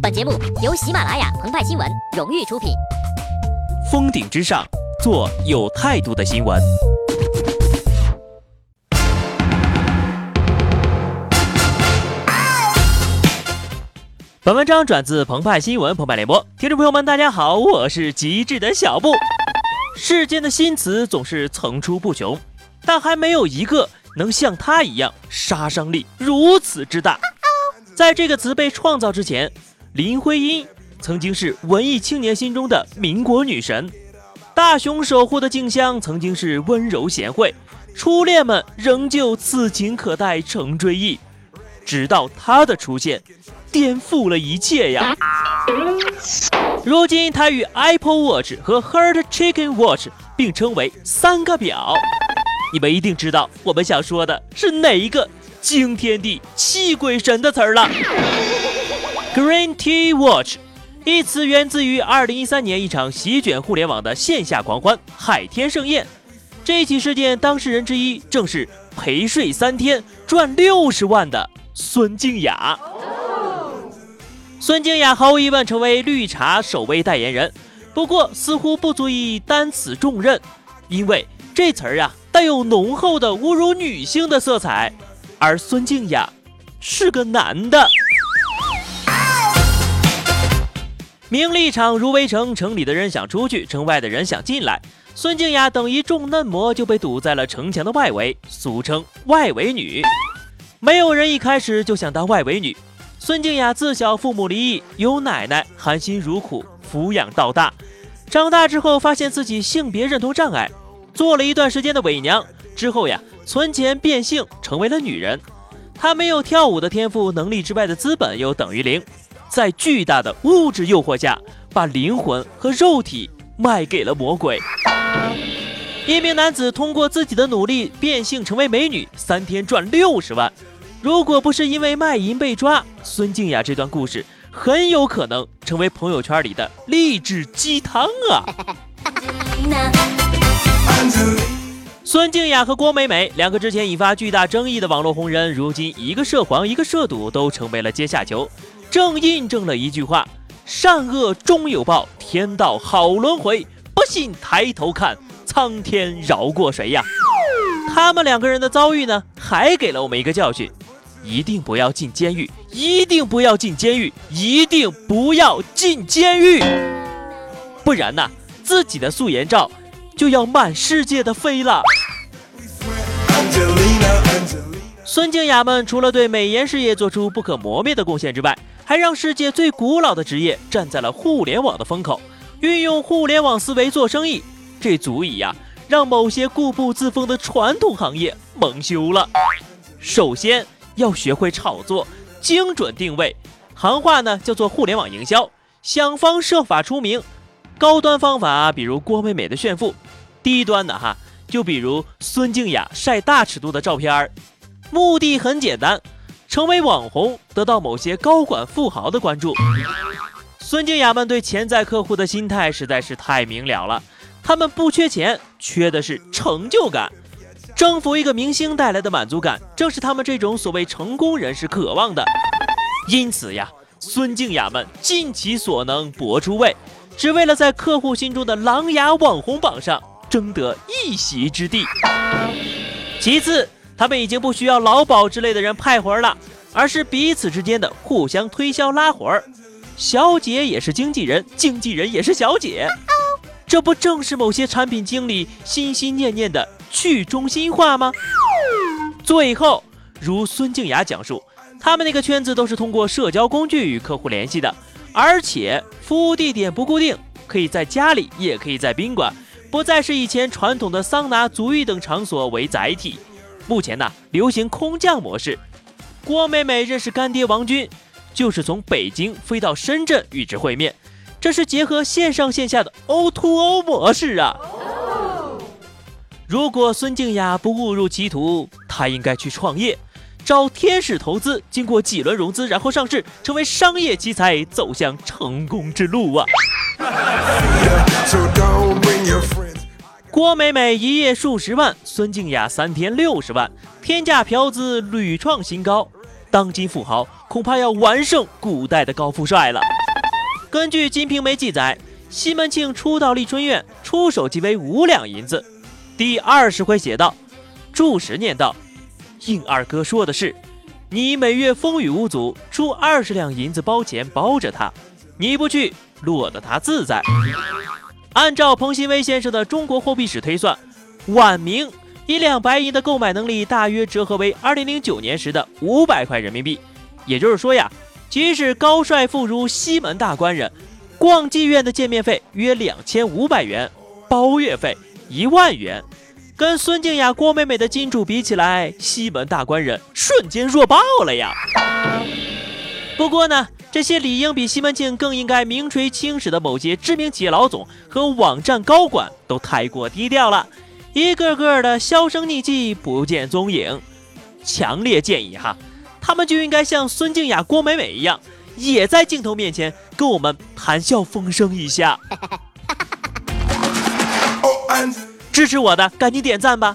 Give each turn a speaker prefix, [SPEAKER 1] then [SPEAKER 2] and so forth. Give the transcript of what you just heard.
[SPEAKER 1] 本节目由喜马拉雅澎湃新闻荣誉出品。
[SPEAKER 2] 峰顶之上，做有态度的新闻。本文章转自澎湃新闻澎湃联播，听众朋友们，大家好，我是极致的小布。世间的新词总是层出不穷，但还没有一个能像它一样杀伤力如此之大。在这个词被创造之前，林徽因曾经是文艺青年心中的民国女神，大雄守护的静香曾经是温柔贤惠，初恋们仍旧此情可待成追忆，直到她的出现，颠覆了一切呀！如今，它与 Apple Watch 和 Heart Chicken Watch 并称为三个表。你们一定知道我们想说的是哪一个？惊天地泣鬼神的词儿了。Green Tea Watch 一词源自于2013年一场席卷互联网的线下狂欢——海天盛宴。这起事件当事人之一正是陪睡三天赚六十万的孙静雅。孙静雅毫无疑问成为绿茶首位代言人，不过似乎不足以担此重任，因为这词儿啊带有浓厚的侮辱女性的色彩。而孙静雅是个男的，名利场如围城，城里的人想出去，城外的人想进来。孙静雅等一众嫩模就被堵在了城墙的外围，俗称外围女。没有人一开始就想当外围女。孙静雅自小父母离异，由奶奶含辛茹苦抚养到大。长大之后发现自己性别认同障碍，做了一段时间的伪娘之后呀。存钱变性成为了女人，她没有跳舞的天赋，能力之外的资本又等于零，在巨大的物质诱惑下，把灵魂和肉体卖给了魔鬼。一名男子通过自己的努力变性成为美女，三天赚六十万。如果不是因为卖淫被抓，孙静雅这段故事很有可能成为朋友圈里的励志鸡汤啊！孙静雅和郭美美两个之前引发巨大争议的网络红人，如今一个涉黄，一个涉赌，都成为了阶下囚，正印证了一句话：善恶终有报，天道好轮回。不信抬头看，苍天饶过谁呀？他们两个人的遭遇呢，还给了我们一个教训：一定不要进监狱，一定不要进监狱，一定不要进监狱，不然呢，自己的素颜照就要满世界的飞了。孙静雅们除了对美颜事业做出不可磨灭的贡献之外，还让世界最古老的职业站在了互联网的风口，运用互联网思维做生意，这足以呀让某些固步自封的传统行业蒙羞了。首先要学会炒作，精准定位，行话呢叫做互联网营销，想方设法出名。高端方法比如郭美美的炫富，低端的哈。就比如孙静雅晒大尺度的照片儿，目的很简单，成为网红，得到某些高管富豪的关注。孙静雅们对潜在客户的心态实在是太明了了，他们不缺钱，缺的是成就感。征服一个明星带来的满足感，正是他们这种所谓成功人士渴望的。因此呀，孙静雅们尽其所能搏出位，只为了在客户心中的琅琊网红榜上。争得一席之地。其次，他们已经不需要劳保之类的人派活儿了，而是彼此之间的互相推销拉活儿。小姐也是经纪人，经纪人也是小姐，这不正是某些产品经理心心念念的去中心化吗？最后，如孙静雅讲述，他们那个圈子都是通过社交工具与客户联系的，而且服务地点不固定，可以在家里，也可以在宾馆。不再是以前传统的桑拿、足浴等场所为载体，目前呢流行空降模式。郭美美认识干爹王军，就是从北京飞到深圳与之会面，这是结合线上线下的 O2O 模式啊。如果孙静雅不误入歧途，她应该去创业，找天使投资，经过几轮融资，然后上市，成为商业奇才，走向成功之路啊。郭美美一夜数十万，孙静雅三天六十万，天价嫖资屡创新高。当今富豪恐怕要完胜古代的高富帅了。根据《金瓶梅》记载，西门庆初到丽春院，出手即为五两银子。第二十回写道：“注释念道，应二哥说的是，你每月风雨无阻，出二十两银子包钱包着他，你不去，落得他自在。”按照彭新威先生的中国货币史推算，晚明一两白银的购买能力大约折合为二零零九年时的五百块人民币。也就是说呀，即使高帅富如西门大官人，逛妓院的见面费约两千五百元，包月费一万元，跟孙静雅、郭美美的金主比起来，西门大官人瞬间弱爆了呀。不过呢。这些理应比西门庆更应该名垂青史的某些知名企业老总和网站高管都太过低调了，一个个的销声匿迹，不见踪影。强烈建议哈，他们就应该像孙静雅、郭美美一样，也在镜头面前跟我们谈笑风生一下。支持我的赶紧点赞吧。